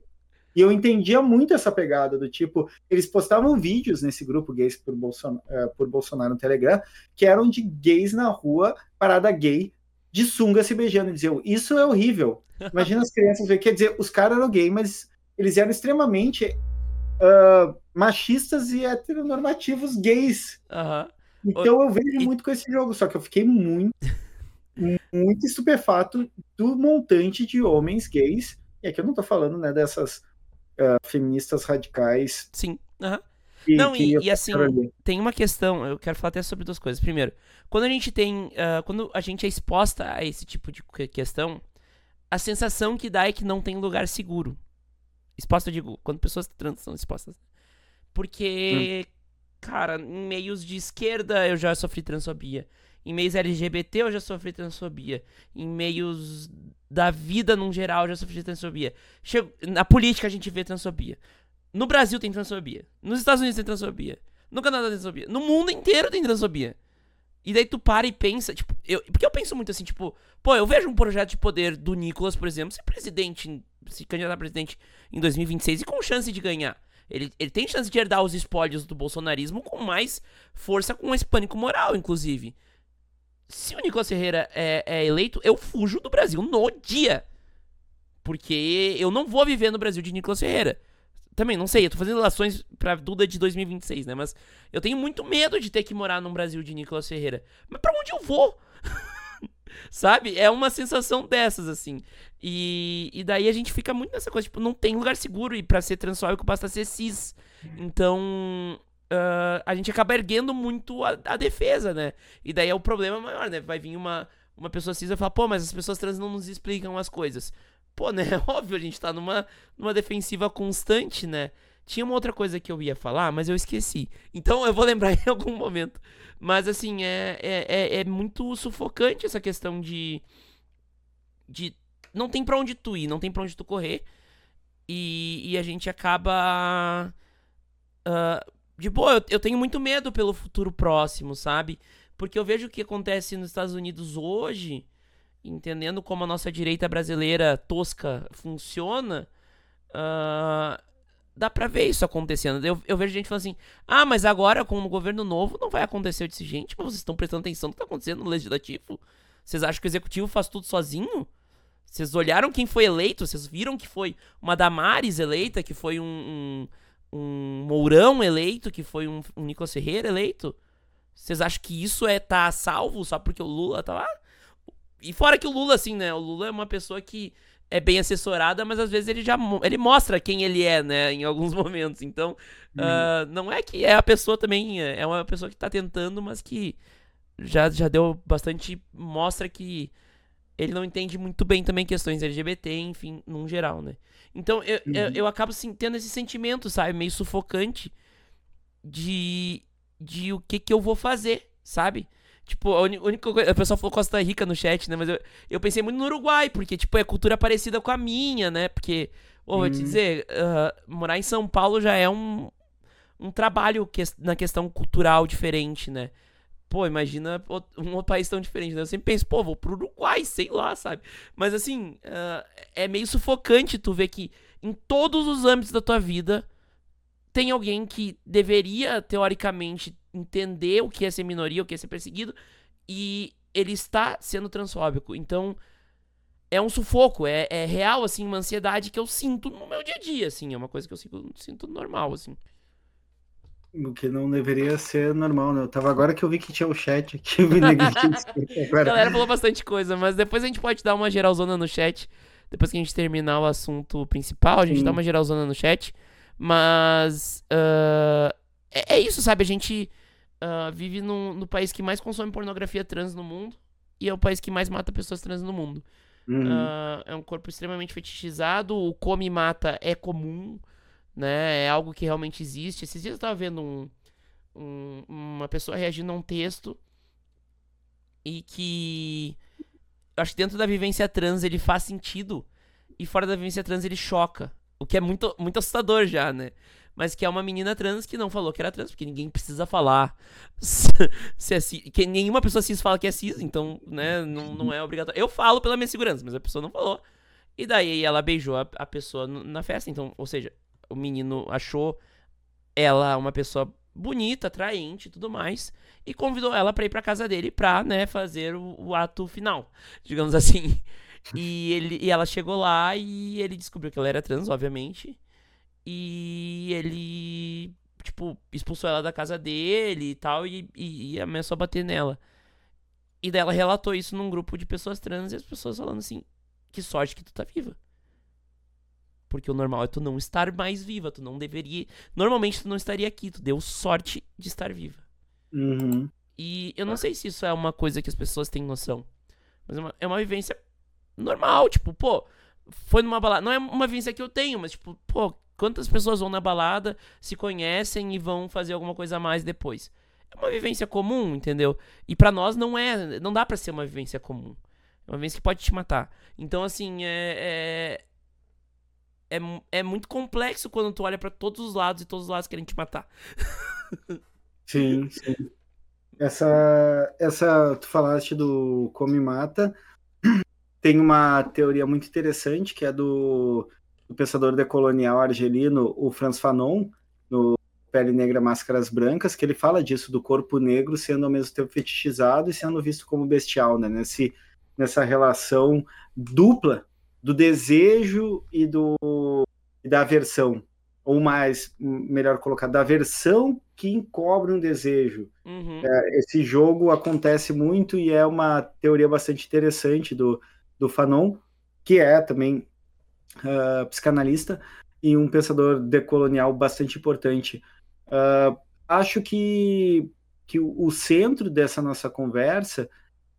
E eu entendia muito essa pegada do tipo, eles postavam vídeos nesse grupo gays por Bolsonaro, uh, por Bolsonaro no Telegram, que eram de gays na rua, parada gay, de sunga se beijando. E diziam, isso é horrível. Imagina as crianças ver. Quer dizer, os caras eram gay, mas eles eram extremamente uh, machistas e heteronormativos gays. Uhum. Então eu vejo e... muito com esse jogo, só que eu fiquei muito, muito estupefato do montante de homens gays. E aqui eu não tô falando né, dessas uh, feministas radicais. Sim. Uhum. E, não, e, e assim, tem uma questão, eu quero falar até sobre duas coisas. Primeiro, quando a gente tem. Uh, quando a gente é exposta a esse tipo de questão, a sensação que dá é que não tem lugar seguro. Exposta, eu digo, quando pessoas trans são expostas. Porque, hum. cara, em meios de esquerda eu já sofri transfobia. Em meios LGBT eu já sofri transfobia. Em meios da vida num geral eu já sofri transfobia. Chego, na política a gente vê transfobia. No Brasil tem transfobia. Nos Estados Unidos tem transfobia. No Canadá tem transfobia. No mundo inteiro tem transfobia. E daí tu para e pensa, tipo, eu, porque eu penso muito assim, tipo, pô, eu vejo um projeto de poder do Nicolas, por exemplo, ser presidente, se candidatar a presidente em 2026 e com chance de ganhar. Ele, ele tem chance de herdar os espólios do bolsonarismo com mais força, com esse pânico moral, inclusive. Se o Nicolas Ferreira é, é eleito, eu fujo do Brasil no dia. Porque eu não vou viver no Brasil de Nicolas Ferreira. Também, não sei, eu tô fazendo relações pra Duda de 2026, né? Mas eu tenho muito medo de ter que morar num Brasil de Nicolas Ferreira. Mas pra onde eu vou? *laughs* Sabe? É uma sensação dessas, assim. E, e daí a gente fica muito nessa coisa, tipo, não tem lugar seguro e pra ser transfóbico basta ser cis. Então, uh, a gente acaba erguendo muito a, a, defesa, né? E daí é o problema maior, né? Vai vir uma, uma pessoa cis e falar, pô, mas as pessoas trans não nos explicam as coisas. Pô, né? *laughs* Óbvio, a gente tá numa, numa defensiva constante, né? Tinha uma outra coisa que eu ia falar, mas eu esqueci. Então eu vou lembrar *laughs* em algum momento. Mas assim, é, é, é, é muito sufocante essa questão de. de. Não tem pra onde tu ir, não tem pra onde tu correr. E, e a gente acaba. Uh, de boa, eu, eu tenho muito medo pelo futuro próximo, sabe? Porque eu vejo o que acontece nos Estados Unidos hoje, entendendo como a nossa direita brasileira tosca funciona, uh, dá pra ver isso acontecendo. Eu, eu vejo gente falando assim: ah, mas agora com o governo novo não vai acontecer. Eu disse: gente, mas vocês estão prestando atenção no que tá acontecendo no legislativo? Vocês acham que o executivo faz tudo sozinho? Vocês olharam quem foi eleito? Vocês viram que foi uma Damares eleita, que foi um, um, um Mourão eleito, que foi um, um Nicolas Ferreira eleito? Vocês acham que isso é tá salvo só porque o Lula tá lá? E fora que o Lula, assim, né? O Lula é uma pessoa que é bem assessorada, mas às vezes ele já ele mostra quem ele é, né? Em alguns *laughs* momentos. Então, uh, não é que é a pessoa também, é uma pessoa que tá tentando, mas que já, já deu bastante. Mostra que ele não entende muito bem também questões LGBT, enfim, num geral, né? Então eu, uhum. eu, eu, acabo assim, tendo esse sentimento, sabe? Meio sufocante de, de o que que eu vou fazer, sabe? Tipo, a única coisa. O pessoal falou Costa Rica no chat, né? Mas eu, eu pensei muito no Uruguai, porque, tipo, é cultura parecida com a minha, né? Porque, oh, vou te uhum. dizer, uh, morar em São Paulo já é um, um trabalho que, na questão cultural diferente, né? Pô, imagina um país tão diferente, né? Eu sempre penso, pô, vou pro Uruguai, sei lá, sabe? Mas assim, uh, é meio sufocante tu ver que em todos os âmbitos da tua vida tem alguém que deveria, teoricamente, entender o que é ser minoria, o que é ser perseguido, e ele está sendo transfóbico. Então, é um sufoco, é, é real, assim, uma ansiedade que eu sinto no meu dia a dia, assim, é uma coisa que eu sinto, sinto normal, assim. O que não deveria ser normal, né? Eu tava agora que eu vi que tinha o chat aqui, *laughs* *laughs* A galera falou bastante coisa, mas depois a gente pode dar uma geralzona no chat. Depois que a gente terminar o assunto principal, a gente Sim. dá uma geralzona no chat. Mas uh, é, é, isso, sabe? A gente uh, vive no, no país que mais consome pornografia trans no mundo e é o país que mais mata pessoas trans no mundo. Uhum. Uh, é um corpo extremamente fetichizado, o come e mata é comum, né? É algo que realmente existe. Esses dias eu tava vendo um, um, uma pessoa reagindo a um texto e que acho que dentro da vivência trans ele faz sentido e fora da vivência trans ele choca, o que é muito, muito assustador já, né? mas que é uma menina trans que não falou que era trans, porque ninguém precisa falar *laughs* se é cis, que nenhuma pessoa cis fala que é cis, então, né, não, não é obrigatório. Eu falo pela minha segurança, mas a pessoa não falou. E daí ela beijou a, a pessoa na festa, então, ou seja, o menino achou ela uma pessoa bonita, atraente e tudo mais, e convidou ela para ir para casa dele pra, né, fazer o, o, ato final, digamos assim. *laughs* E, ele, e ela chegou lá e ele descobriu que ela era trans, obviamente. E ele, tipo, expulsou ela da casa dele e tal, e, e, e ameaçou a bater nela. E daí ela relatou isso num grupo de pessoas trans e as pessoas falando assim: que sorte que tu tá viva. Porque o normal é tu não estar mais viva, tu não deveria. Normalmente tu não estaria aqui, tu deu sorte de estar viva. Uhum. E eu não sei se isso é uma coisa que as pessoas têm noção. Mas é uma, é uma vivência normal, tipo, pô, foi numa balada. Não é uma vivência que eu tenho, mas tipo, pô, Quantas pessoas vão na balada, se conhecem e vão fazer alguma coisa a mais depois? É uma vivência comum, entendeu? E para nós não é, não dá para ser uma vivência comum. É uma vivência que pode te matar. Então, assim, é, é, é, é muito complexo quando tu olha para todos os lados e todos os lados querem te matar. *laughs* sim, sim. Essa, essa, tu falaste do come mata. Tem uma teoria muito interessante que é do do pensador decolonial argelino, o Franz Fanon, no Pele Negra, Máscaras Brancas, que ele fala disso, do corpo negro sendo ao mesmo tempo fetichizado e sendo visto como bestial, né? Nesse, nessa relação dupla do desejo e, do, e da aversão, ou mais, melhor colocar, da aversão que encobre um desejo. Uhum. É, esse jogo acontece muito e é uma teoria bastante interessante do, do Fanon, que é também uh, psicanalista e um pensador decolonial bastante importante. Uh, acho que, que o centro dessa nossa conversa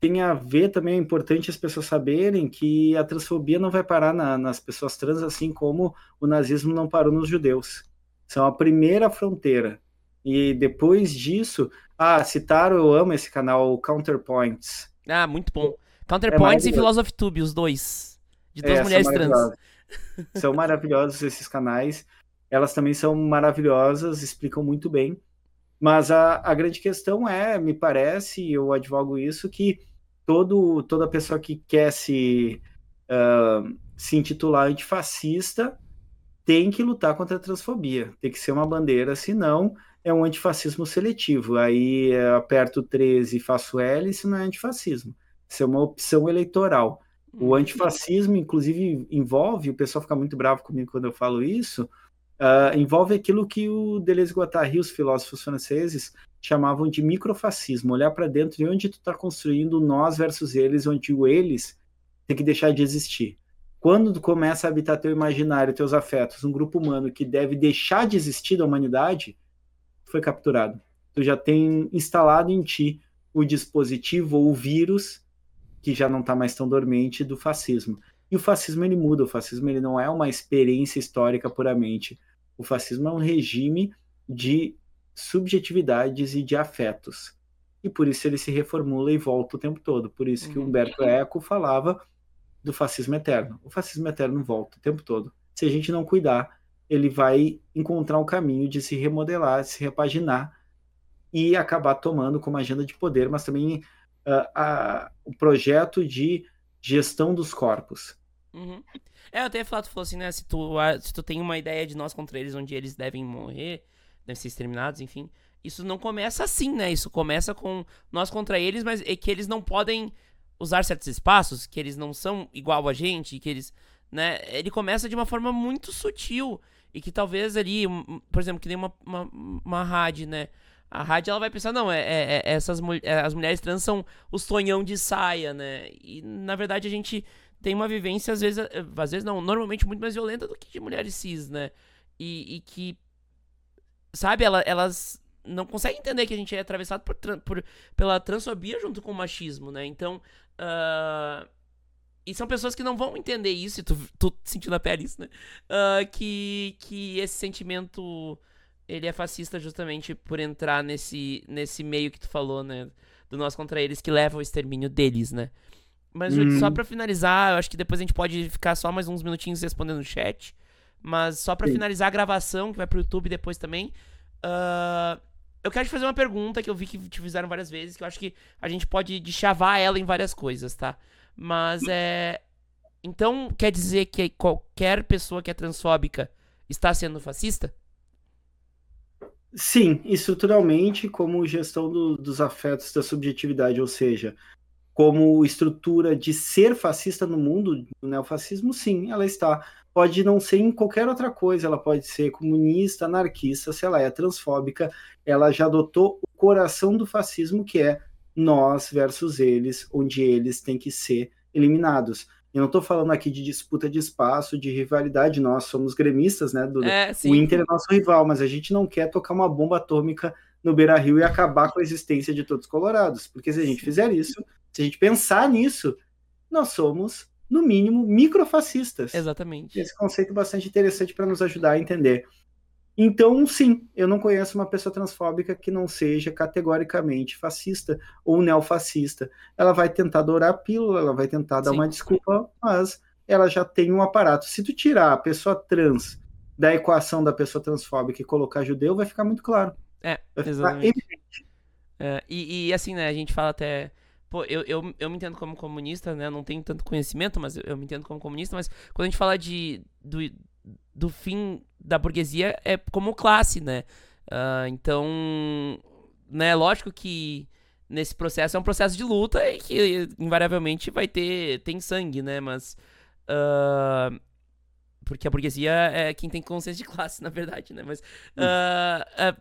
tem a ver também, é importante as pessoas saberem que a transfobia não vai parar na, nas pessoas trans, assim como o nazismo não parou nos judeus. São a primeira fronteira. E depois disso, ah, citaram, eu amo esse canal, Counterpoints. Ah, muito bom. Counterpoints é e Philosophy Tube, os dois. De duas é, mulheres trans. São maravilhosos esses canais. Elas também são maravilhosas, explicam muito bem. Mas a, a grande questão é, me parece, eu advogo isso, que todo, toda pessoa que quer se, uh, se intitular antifascista tem que lutar contra a transfobia, tem que ser uma bandeira, senão é um antifascismo seletivo. Aí é, aperto 13 e faço L, isso não é antifascismo, isso é uma opção eleitoral. O uhum. antifascismo, inclusive, envolve, o pessoal fica muito bravo comigo quando eu falo isso, uh, envolve aquilo que o Deleuze e Guattari, os filósofos franceses, chamavam de microfascismo, olhar para dentro de onde tu está construindo nós versus eles, onde o eles tem que deixar de existir. Quando tu começa a habitar teu imaginário, teus afetos, um grupo humano que deve deixar de existir da humanidade, foi capturado. Tu já tem instalado em ti o dispositivo ou o vírus que já não está mais tão dormente do fascismo. E o fascismo ele muda, o fascismo ele não é uma experiência histórica puramente. O fascismo é um regime de subjetividades e de afetos. E por isso ele se reformula e volta o tempo todo. Por isso que uhum. Humberto Eco falava do fascismo eterno. O fascismo eterno volta o tempo todo. Se a gente não cuidar, ele vai encontrar um caminho de se remodelar, de se repaginar e acabar tomando como agenda de poder, mas também uh, a, o projeto de gestão dos corpos. Uhum. É, eu até falado, falou assim, né? Se tu, se tu tem uma ideia de nós contra eles, onde eles devem morrer, devem ser exterminados, enfim. Isso não começa assim, né? Isso começa com nós contra eles, mas é que eles não podem usar certos espaços, que eles não são igual a gente, que eles. Né? Ele começa de uma forma muito sutil. E que talvez ali, por exemplo, que nem uma, uma, uma rádio, né? A rádio ela vai pensar, não, é, é, é essas é, as mulheres trans são o sonhão de saia, né? E na verdade a gente tem uma vivência, às vezes, eh, às vezes não, normalmente muito mais violenta do que de mulheres cis, né? E, e que, sabe, ela, elas não conseguem entender que a gente é atravessado por, por, pela transfobia junto com o machismo, né? Então, uh, e são pessoas que não vão entender isso, e tu, tu sentiu na pele isso, né? Uh, que, que esse sentimento ele é fascista justamente por entrar nesse, nesse meio que tu falou, né? Do nós contra eles, que leva ao extermínio deles, né? Mas hum. só para finalizar, eu acho que depois a gente pode ficar só mais uns minutinhos respondendo no chat. Mas só para finalizar a gravação, que vai pro YouTube depois também. Uh, eu quero te fazer uma pergunta que eu vi que te fizeram várias vezes, que eu acho que a gente pode chavar ela em várias coisas, tá? Mas é. Então quer dizer que qualquer pessoa que é transfóbica está sendo fascista? Sim, estruturalmente, como gestão do, dos afetos da subjetividade, ou seja, como estrutura de ser fascista no mundo, o neofascismo, sim, ela está. Pode não ser em qualquer outra coisa, ela pode ser comunista, anarquista, se ela é transfóbica, ela já adotou o coração do fascismo, que é nós versus eles, onde eles têm que ser eliminados. Eu não estou falando aqui de disputa de espaço, de rivalidade, nós somos gremistas, né? Do, é, o Inter é nosso rival, mas a gente não quer tocar uma bomba atômica no Beira Rio e acabar com a existência de todos os colorados. Porque se a gente fizer isso, se a gente pensar nisso, nós somos, no mínimo, microfascistas. Exatamente. Esse conceito é bastante interessante para nos ajudar a entender. Então, sim, eu não conheço uma pessoa transfóbica que não seja categoricamente fascista ou neofascista. Ela vai tentar dourar a pílula, ela vai tentar dar sim. uma desculpa, mas ela já tem um aparato. Se tu tirar a pessoa trans da equação da pessoa transfóbica e colocar judeu, vai ficar muito claro. É, exatamente. É, e, e, assim, né, a gente fala até. Pô, eu, eu, eu me entendo como comunista, né? Não tenho tanto conhecimento, mas eu, eu me entendo como comunista. Mas quando a gente fala de, do, do fim da burguesia é como classe, né? Uh, então, né, lógico que nesse processo é um processo de luta e que invariavelmente vai ter tem sangue, né? Mas uh, porque a burguesia é quem tem consciência de classe, *laughs* na verdade, né? Mas uh,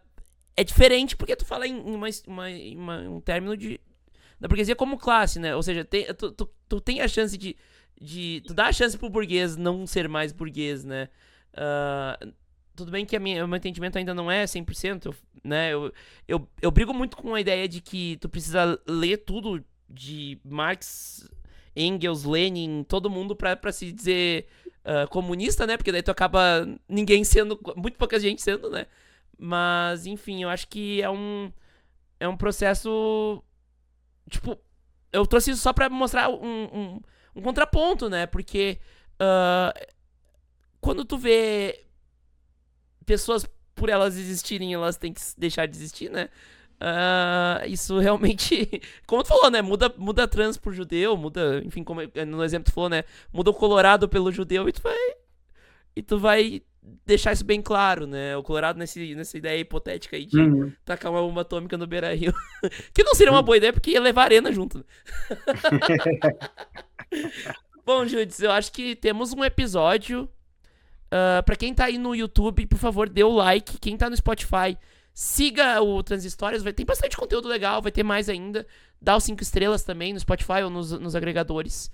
é diferente porque tu fala em uma, uma, uma, um término de da burguesia como classe, né? Ou seja, tem, tu, tu, tu tem a chance de, de tu dá a chance pro burguês não ser mais burguês, né? Uh, tudo bem que minha, o meu entendimento ainda não é 100%, né? Eu, eu, eu brigo muito com a ideia de que tu precisa ler tudo de Marx, Engels, Lenin, todo mundo pra, se dizer uh, comunista, né? Porque daí tu acaba ninguém sendo, muito pouca gente sendo, né? Mas, enfim, eu acho que é um, é um processo. Tipo, eu trouxe isso só pra mostrar um, um, um contraponto, né? Porque uh, quando tu vê pessoas por elas existirem, elas têm que deixar de existir, né? Uh, isso realmente, *laughs* como tu falou, né? Muda, muda trans por judeu, muda, enfim, como no exemplo tu falou, né? Muda o Colorado pelo judeu e tu vai. E tu vai deixar isso bem claro, né? O Colorado nesse, nessa ideia hipotética aí de uhum. tacar uma bomba atômica no Beira Rio. *laughs* que não seria uma boa ideia, porque ia levar a arena junto. Né? *laughs* Bom, Judes, eu acho que temos um episódio. Uh, pra quem tá aí no YouTube, por favor, dê o like. Quem tá no Spotify, siga o Transhistórias. Vai, tem bastante conteúdo legal, vai ter mais ainda. Dá os 5 estrelas também no Spotify ou nos, nos agregadores.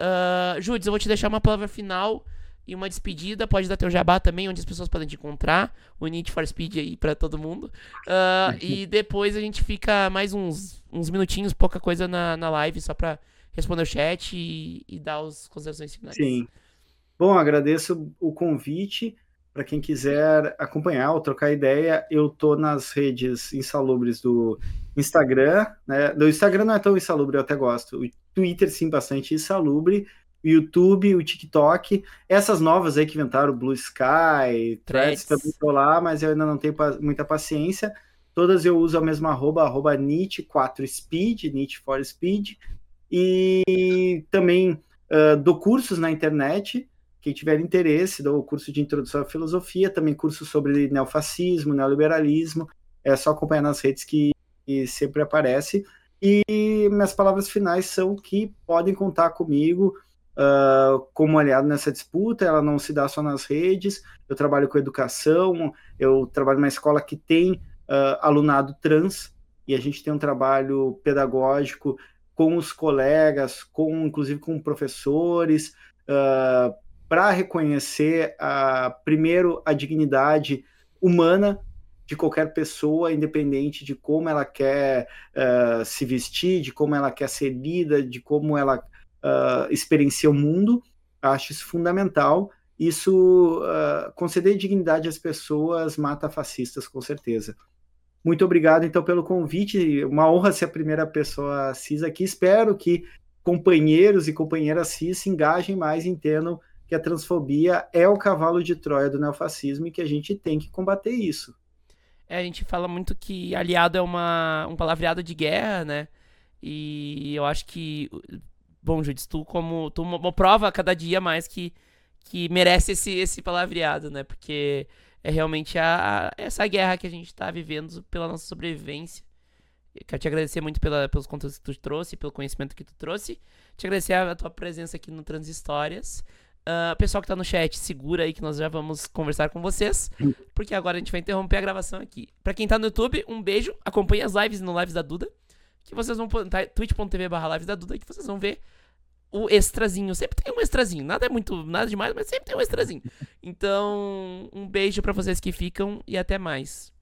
Uh, Judes, eu vou te deixar uma palavra final e uma despedida. Pode dar teu jabá também, onde as pessoas podem te encontrar. O Need for Speed aí pra todo mundo. Uh, *laughs* e depois a gente fica mais uns, uns minutinhos, pouca coisa na, na live, só pra responder o chat e, e dar as considerações finais. Sim. Bom, agradeço o convite. Para quem quiser acompanhar ou trocar ideia, eu tô nas redes insalubres do Instagram, né? Do Instagram não é tão insalubre, eu até gosto. O Twitter, sim, bastante insalubre o YouTube, o TikTok, essas novas aí que inventaram, o Blue Sky, Threads, também estou lá, mas eu ainda não tenho muita paciência. Todas eu uso a mesma arroba, arroba NIT4Speed, NIT for Speed, e também uh, dou cursos na internet, quem tiver interesse, dou curso de introdução à filosofia, também curso sobre neofascismo, neoliberalismo, é só acompanhar nas redes que, que sempre aparece. E minhas palavras finais são que podem contar comigo, uh, como aliado nessa disputa, ela não se dá só nas redes, eu trabalho com educação, eu trabalho numa escola que tem uh, alunado trans, e a gente tem um trabalho pedagógico com os colegas, com inclusive com professores, uh, para reconhecer, primeiro, a dignidade humana de qualquer pessoa, independente de como ela quer uh, se vestir, de como ela quer ser lida, de como ela uh, experiencia o mundo, acho isso fundamental. Isso, uh, conceder dignidade às pessoas mata fascistas, com certeza. Muito obrigado, então, pelo convite. Uma honra ser a primeira pessoa cis aqui. Espero que companheiros e companheiras cis se engajem mais, entendam que a transfobia é o cavalo de Troia do neofascismo e que a gente tem que combater isso. É, a gente fala muito que aliado é uma, um palavreado de guerra, né? E eu acho que bom, Judith, tu como tu prova cada dia mais que, que merece esse, esse palavreado, né? Porque é realmente a, a, essa guerra que a gente tá vivendo pela nossa sobrevivência. Eu quero te agradecer muito pela, pelos conteúdos que tu trouxe, pelo conhecimento que tu trouxe. Te agradecer a, a tua presença aqui no Transhistórias. Uh, pessoal que tá no chat, segura aí que nós já vamos conversar com vocês. Porque agora a gente vai interromper a gravação aqui. Pra quem tá no YouTube, um beijo. Acompanhe as lives no Lives da Duda. Que vocês vão. Tá, twitch.tv barra lives da Duda. Que vocês vão ver o extrazinho. Sempre tem um extrazinho. Nada é muito, nada demais, mas sempre tem um extrazinho. Então, um beijo para vocês que ficam e até mais.